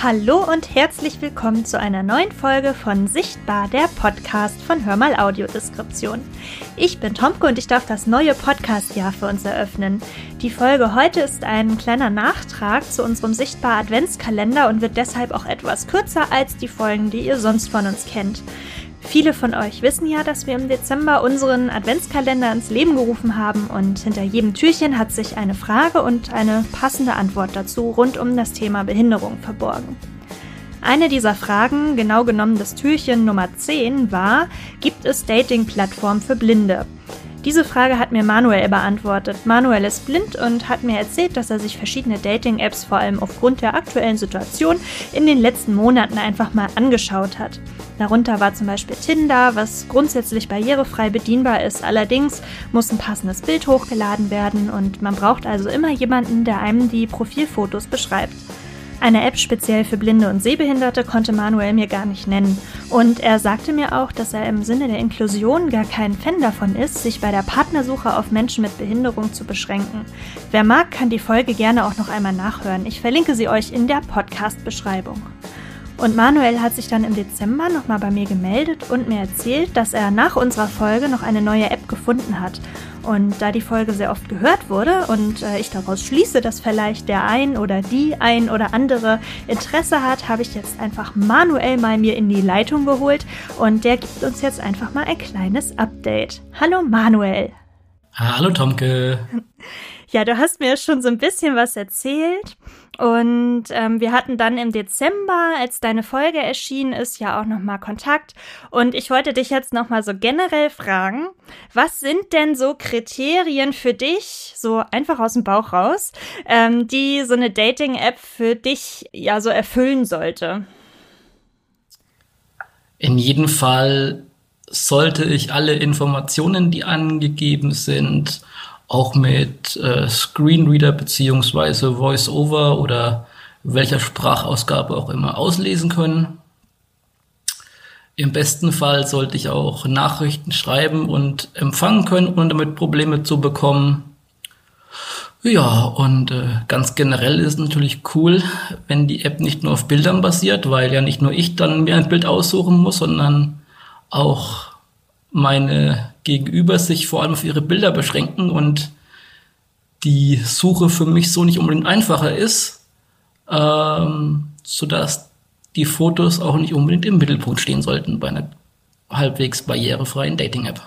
Hallo und herzlich willkommen zu einer neuen Folge von Sichtbar, der Podcast von Hörmal Audiodeskription. Ich bin Tomke und ich darf das neue Podcast-Jahr für uns eröffnen. Die Folge heute ist ein kleiner Nachtrag zu unserem Sichtbar Adventskalender und wird deshalb auch etwas kürzer als die Folgen, die ihr sonst von uns kennt. Viele von euch wissen ja, dass wir im Dezember unseren Adventskalender ins Leben gerufen haben und hinter jedem Türchen hat sich eine Frage und eine passende Antwort dazu rund um das Thema Behinderung verborgen. Eine dieser Fragen, genau genommen das Türchen Nummer 10, war, gibt es Dating-Plattformen für Blinde? Diese Frage hat mir Manuel beantwortet. Manuel ist blind und hat mir erzählt, dass er sich verschiedene Dating-Apps vor allem aufgrund der aktuellen Situation in den letzten Monaten einfach mal angeschaut hat. Darunter war zum Beispiel Tinder, was grundsätzlich barrierefrei bedienbar ist. Allerdings muss ein passendes Bild hochgeladen werden und man braucht also immer jemanden, der einem die Profilfotos beschreibt. Eine App speziell für Blinde und Sehbehinderte konnte Manuel mir gar nicht nennen. Und er sagte mir auch, dass er im Sinne der Inklusion gar kein Fan davon ist, sich bei der Partnersuche auf Menschen mit Behinderung zu beschränken. Wer mag, kann die Folge gerne auch noch einmal nachhören. Ich verlinke sie euch in der Podcast-Beschreibung. Und Manuel hat sich dann im Dezember nochmal bei mir gemeldet und mir erzählt, dass er nach unserer Folge noch eine neue App gefunden hat. Und da die Folge sehr oft gehört wurde und äh, ich daraus schließe, dass vielleicht der ein oder die ein oder andere Interesse hat, habe ich jetzt einfach Manuel mal mir in die Leitung geholt und der gibt uns jetzt einfach mal ein kleines Update. Hallo Manuel. Hallo Tomke. Ja, du hast mir schon so ein bisschen was erzählt. Und ähm, wir hatten dann im Dezember, als deine Folge erschienen ist, ja auch nochmal Kontakt. Und ich wollte dich jetzt nochmal so generell fragen, was sind denn so Kriterien für dich, so einfach aus dem Bauch raus, ähm, die so eine Dating-App für dich ja so erfüllen sollte? In jedem Fall sollte ich alle Informationen, die angegeben sind, auch mit äh, Screenreader beziehungsweise VoiceOver oder welcher Sprachausgabe auch immer auslesen können. Im besten Fall sollte ich auch Nachrichten schreiben und empfangen können, ohne damit Probleme zu bekommen. Ja, und äh, ganz generell ist es natürlich cool, wenn die App nicht nur auf Bildern basiert, weil ja nicht nur ich dann mir ein Bild aussuchen muss, sondern auch meine Gegenüber sich vor allem auf ihre Bilder beschränken und die Suche für mich so nicht unbedingt einfacher ist, ähm, sodass die Fotos auch nicht unbedingt im Mittelpunkt stehen sollten bei einer halbwegs barrierefreien Dating-App.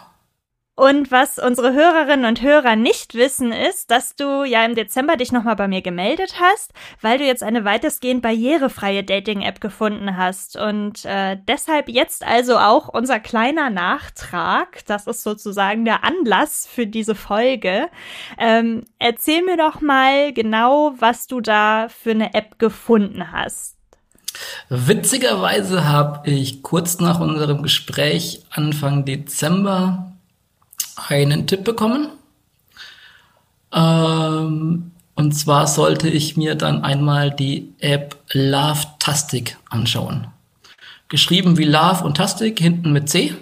Und was unsere Hörerinnen und Hörer nicht wissen, ist, dass du ja im Dezember dich nochmal bei mir gemeldet hast, weil du jetzt eine weitestgehend barrierefreie Dating-App gefunden hast. Und äh, deshalb jetzt also auch unser kleiner Nachtrag. Das ist sozusagen der Anlass für diese Folge. Ähm, erzähl mir doch mal genau, was du da für eine App gefunden hast. Witzigerweise habe ich kurz nach unserem Gespräch Anfang Dezember einen Tipp bekommen. Ähm, und zwar sollte ich mir dann einmal die App Love Tastic anschauen. Geschrieben wie Love und Tastic, hinten mit C.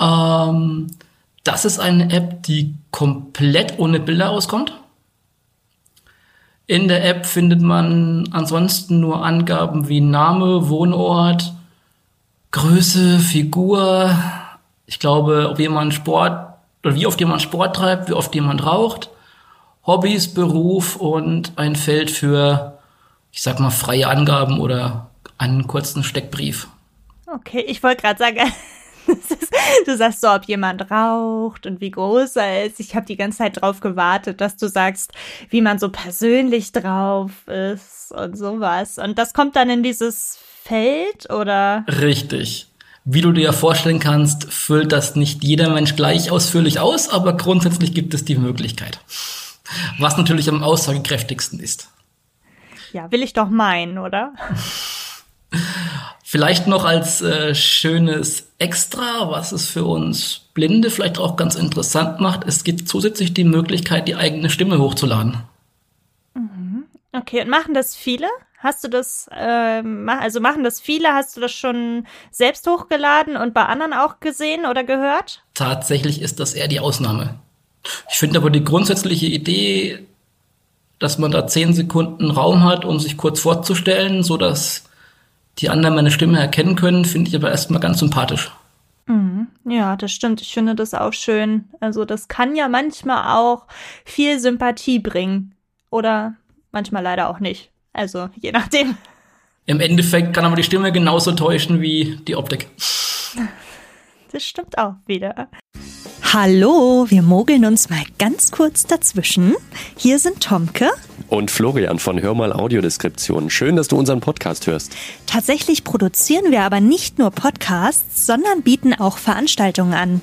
Ähm, das ist eine App, die komplett ohne Bilder auskommt. In der App findet man ansonsten nur Angaben wie Name, Wohnort, Größe, Figur, ich glaube, ob jemand Sport oder wie oft jemand Sport treibt, wie oft jemand raucht, Hobbys, Beruf und ein Feld für, ich sag mal, freie Angaben oder einen kurzen Steckbrief. Okay, ich wollte gerade sagen, du sagst so, ob jemand raucht und wie groß er ist. Ich habe die ganze Zeit drauf gewartet, dass du sagst, wie man so persönlich drauf ist und sowas. Und das kommt dann in dieses Feld oder? Richtig. Wie du dir ja vorstellen kannst, füllt das nicht jeder Mensch gleich ausführlich aus, aber grundsätzlich gibt es die Möglichkeit. Was natürlich am aussagekräftigsten ist. Ja, will ich doch meinen, oder? Vielleicht noch als äh, schönes Extra, was es für uns Blinde vielleicht auch ganz interessant macht. Es gibt zusätzlich die Möglichkeit, die eigene Stimme hochzuladen. Mhm. Okay, und machen das viele? Hast du das, äh, also machen das viele? Hast du das schon selbst hochgeladen und bei anderen auch gesehen oder gehört? Tatsächlich ist das eher die Ausnahme. Ich finde aber die grundsätzliche Idee dass man da zehn Sekunden Raum hat, um sich kurz vorzustellen, so dass die anderen meine Stimme erkennen können, finde ich aber erstmal ganz sympathisch. Mhm. Ja, das stimmt. Ich finde das auch schön. Also das kann ja manchmal auch viel Sympathie bringen. Oder manchmal leider auch nicht. Also je nachdem. Im Endeffekt kann aber die Stimme genauso täuschen wie die Optik. Das stimmt auch wieder. Hallo, wir mogeln uns mal ganz kurz dazwischen. Hier sind Tomke und Florian von Hörmal Audiodeskription. Schön, dass du unseren Podcast hörst. Tatsächlich produzieren wir aber nicht nur Podcasts, sondern bieten auch Veranstaltungen an.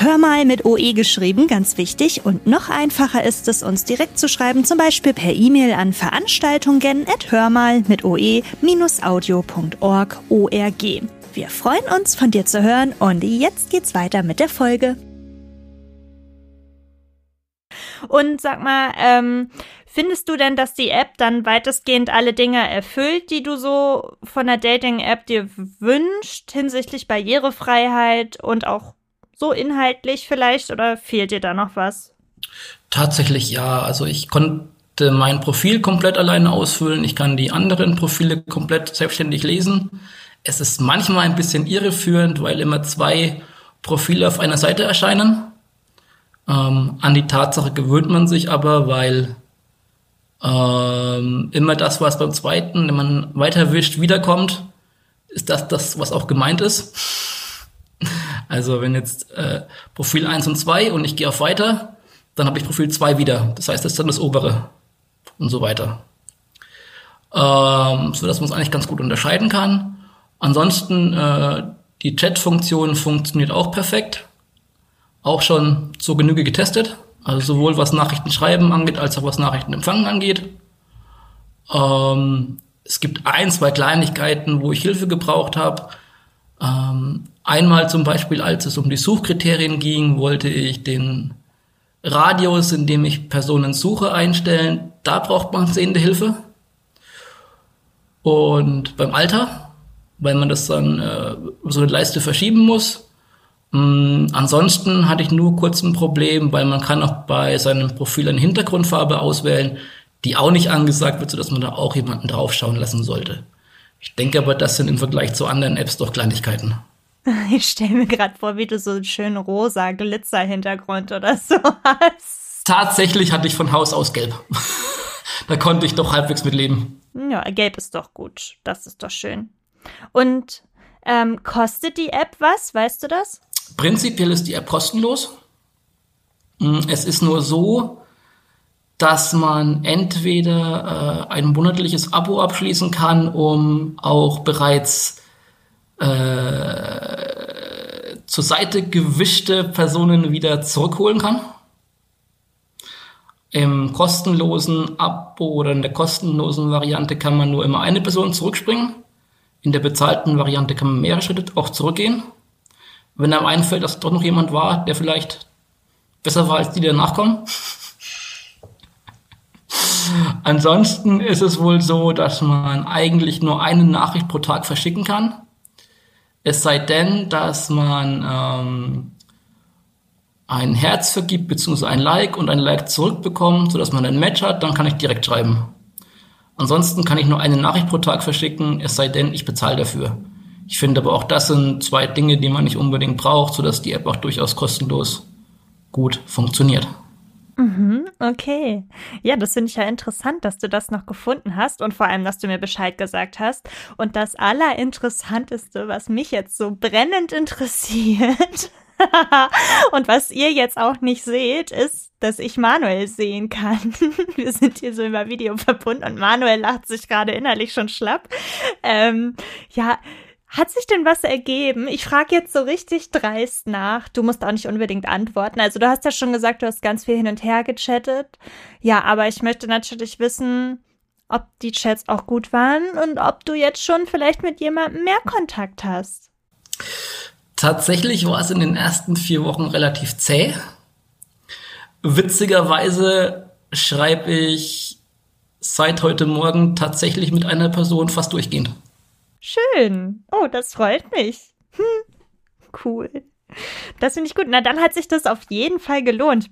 Hör mal mit OE geschrieben, ganz wichtig. Und noch einfacher ist es, uns direkt zu schreiben, zum Beispiel per E-Mail an Veranstaltungen at hörmal mit oe-audio.org. Wir freuen uns, von dir zu hören und jetzt geht's weiter mit der Folge. Und sag mal, ähm, findest du denn, dass die App dann weitestgehend alle Dinge erfüllt, die du so von der Dating-App dir wünscht, hinsichtlich Barrierefreiheit und auch so inhaltlich vielleicht oder fehlt dir da noch was? Tatsächlich ja. Also ich konnte mein Profil komplett alleine ausfüllen. Ich kann die anderen Profile komplett selbstständig lesen. Es ist manchmal ein bisschen irreführend, weil immer zwei Profile auf einer Seite erscheinen. Ähm, an die Tatsache gewöhnt man sich aber, weil ähm, immer das, was beim zweiten, wenn man weiterwischt, wiederkommt, ist das das, was auch gemeint ist. Also wenn jetzt äh, Profil 1 und 2 und ich gehe auf weiter, dann habe ich Profil 2 wieder. Das heißt, das ist dann das obere und so weiter. Ähm, so dass man es eigentlich ganz gut unterscheiden kann. Ansonsten äh, die Chat-Funktion funktioniert auch perfekt. Auch schon zur Genüge getestet. Also sowohl was Nachrichten schreiben angeht, als auch was Nachrichten empfangen angeht. Ähm, es gibt ein, zwei Kleinigkeiten, wo ich Hilfe gebraucht habe. Ähm, einmal zum Beispiel, als es um die Suchkriterien ging, wollte ich den Radius, in dem ich Personen suche, einstellen. Da braucht man sehende Hilfe. Und beim Alter, weil man das dann äh, so eine Leiste verschieben muss. Ähm, ansonsten hatte ich nur kurz ein Problem, weil man kann auch bei seinem Profil eine Hintergrundfarbe auswählen, die auch nicht angesagt wird, sodass man da auch jemanden draufschauen lassen sollte. Ich denke aber, das sind im Vergleich zu anderen Apps doch Kleinigkeiten. Ich stelle mir gerade vor, wie du so einen schönen rosa Glitzer-Hintergrund oder so hast. Tatsächlich hatte ich von Haus aus gelb. da konnte ich doch halbwegs mit leben. Ja, gelb ist doch gut. Das ist doch schön. Und ähm, kostet die App was? Weißt du das? Prinzipiell ist die App kostenlos. Hm, es ist nur so, dass man entweder äh, ein monatliches Abo abschließen kann, um auch bereits äh, zur Seite gewischte Personen wieder zurückholen kann. Im kostenlosen Abo oder in der kostenlosen Variante kann man nur immer eine Person zurückspringen. In der bezahlten Variante kann man mehrere Schritte auch zurückgehen. Wenn einem einfällt, dass doch noch jemand war, der vielleicht besser war als die, die danach kommen, Ansonsten ist es wohl so, dass man eigentlich nur eine Nachricht pro Tag verschicken kann. Es sei denn, dass man ähm, ein Herz vergibt, beziehungsweise ein Like und ein Like zurückbekommt, sodass man ein Match hat, dann kann ich direkt schreiben. Ansonsten kann ich nur eine Nachricht pro Tag verschicken, es sei denn, ich bezahle dafür. Ich finde aber auch das sind zwei Dinge, die man nicht unbedingt braucht, sodass die App auch durchaus kostenlos gut funktioniert. Mhm, okay. Ja, das finde ich ja interessant, dass du das noch gefunden hast und vor allem, dass du mir Bescheid gesagt hast. Und das Allerinteressanteste, was mich jetzt so brennend interessiert, und was ihr jetzt auch nicht seht, ist, dass ich Manuel sehen kann. Wir sind hier so über Video verbunden und Manuel lacht sich gerade innerlich schon schlapp. Ähm, ja, hat sich denn was ergeben? Ich frage jetzt so richtig dreist nach. Du musst auch nicht unbedingt antworten. Also du hast ja schon gesagt, du hast ganz viel hin und her gechattet. Ja, aber ich möchte natürlich wissen, ob die Chats auch gut waren und ob du jetzt schon vielleicht mit jemandem mehr Kontakt hast. Tatsächlich war es in den ersten vier Wochen relativ zäh. Witzigerweise schreibe ich seit heute Morgen tatsächlich mit einer Person fast durchgehend. Schön. Oh, das freut mich. Hm. Cool. Das finde ich gut. Na, dann hat sich das auf jeden Fall gelohnt.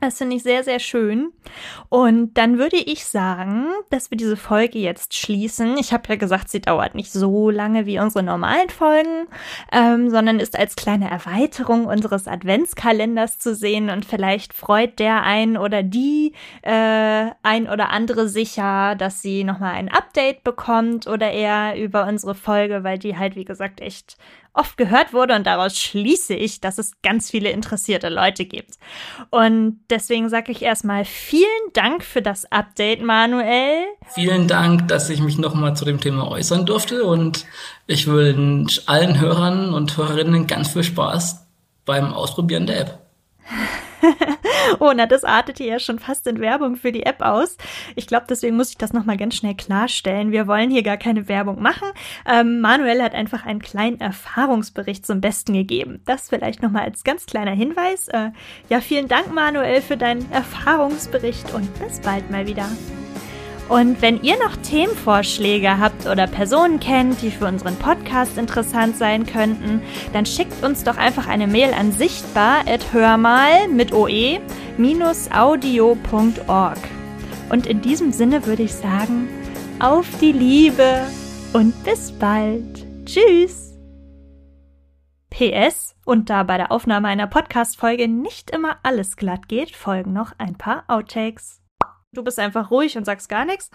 Das finde ich sehr, sehr schön. Und dann würde ich sagen, dass wir diese Folge jetzt schließen. Ich habe ja gesagt, sie dauert nicht so lange wie unsere normalen Folgen, ähm, sondern ist als kleine Erweiterung unseres Adventskalenders zu sehen. Und vielleicht freut der ein oder die äh, ein oder andere sicher, dass sie nochmal ein Update bekommt oder eher über unsere Folge, weil die halt, wie gesagt, echt oft gehört wurde und daraus schließe ich, dass es ganz viele interessierte Leute gibt. Und deswegen sage ich erstmal vielen Dank für das Update, Manuel. Vielen Dank, dass ich mich nochmal zu dem Thema äußern durfte und ich wünsche allen Hörern und Hörerinnen ganz viel Spaß beim Ausprobieren der App. oh, na, das artete ja schon fast in Werbung für die App aus. Ich glaube, deswegen muss ich das nochmal ganz schnell klarstellen. Wir wollen hier gar keine Werbung machen. Ähm, Manuel hat einfach einen kleinen Erfahrungsbericht zum Besten gegeben. Das vielleicht nochmal als ganz kleiner Hinweis. Äh, ja, vielen Dank, Manuel, für deinen Erfahrungsbericht und bis bald mal wieder. Und wenn ihr noch Themenvorschläge habt oder Personen kennt, die für unseren Podcast interessant sein könnten, dann schickt uns doch einfach eine Mail an sichtbar.hörmal mit oe-audio.org. Und in diesem Sinne würde ich sagen, auf die Liebe und bis bald. Tschüss. PS und da bei der Aufnahme einer Podcast-Folge nicht immer alles glatt geht, folgen noch ein paar Outtakes. Du bist einfach ruhig und sagst gar nichts.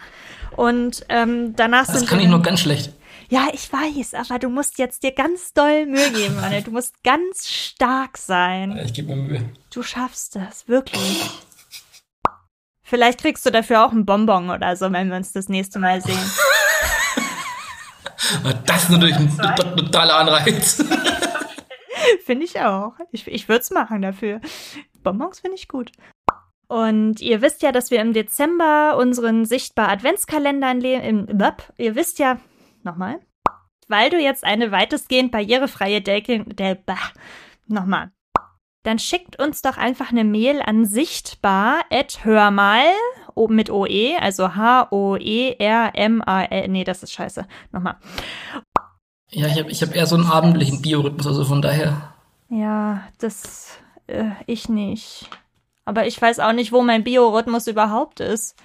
Und ähm, danach das sind. Das kann ich nur ganz schlecht. Ja, ich weiß, aber du musst jetzt dir ganz doll Mühe geben, Manne. Du musst ganz stark sein. Ich gebe mir Mühe. Du schaffst das, wirklich. Vielleicht kriegst du dafür auch einen Bonbon oder so, wenn wir uns das nächste Mal sehen. das ist natürlich ein totaler Anreiz. finde ich auch. Ich, ich würde es machen dafür. Bonbons finde ich gut. Und ihr wisst ja, dass wir im Dezember unseren sichtbar Adventskalender im Ihr wisst ja, nochmal, weil du jetzt eine weitestgehend barrierefreie Decking, der, bah, nochmal. Dann schickt uns doch einfach eine Mail an sichtbar hörmal mit OE, also H-O-E-R-M-A-L. Nee, das ist scheiße. Nochmal. Ja, ich habe ich hab eher so einen abendlichen Biorhythmus, also von daher. Ja, das äh, ich nicht. Aber ich weiß auch nicht, wo mein Biorhythmus überhaupt ist.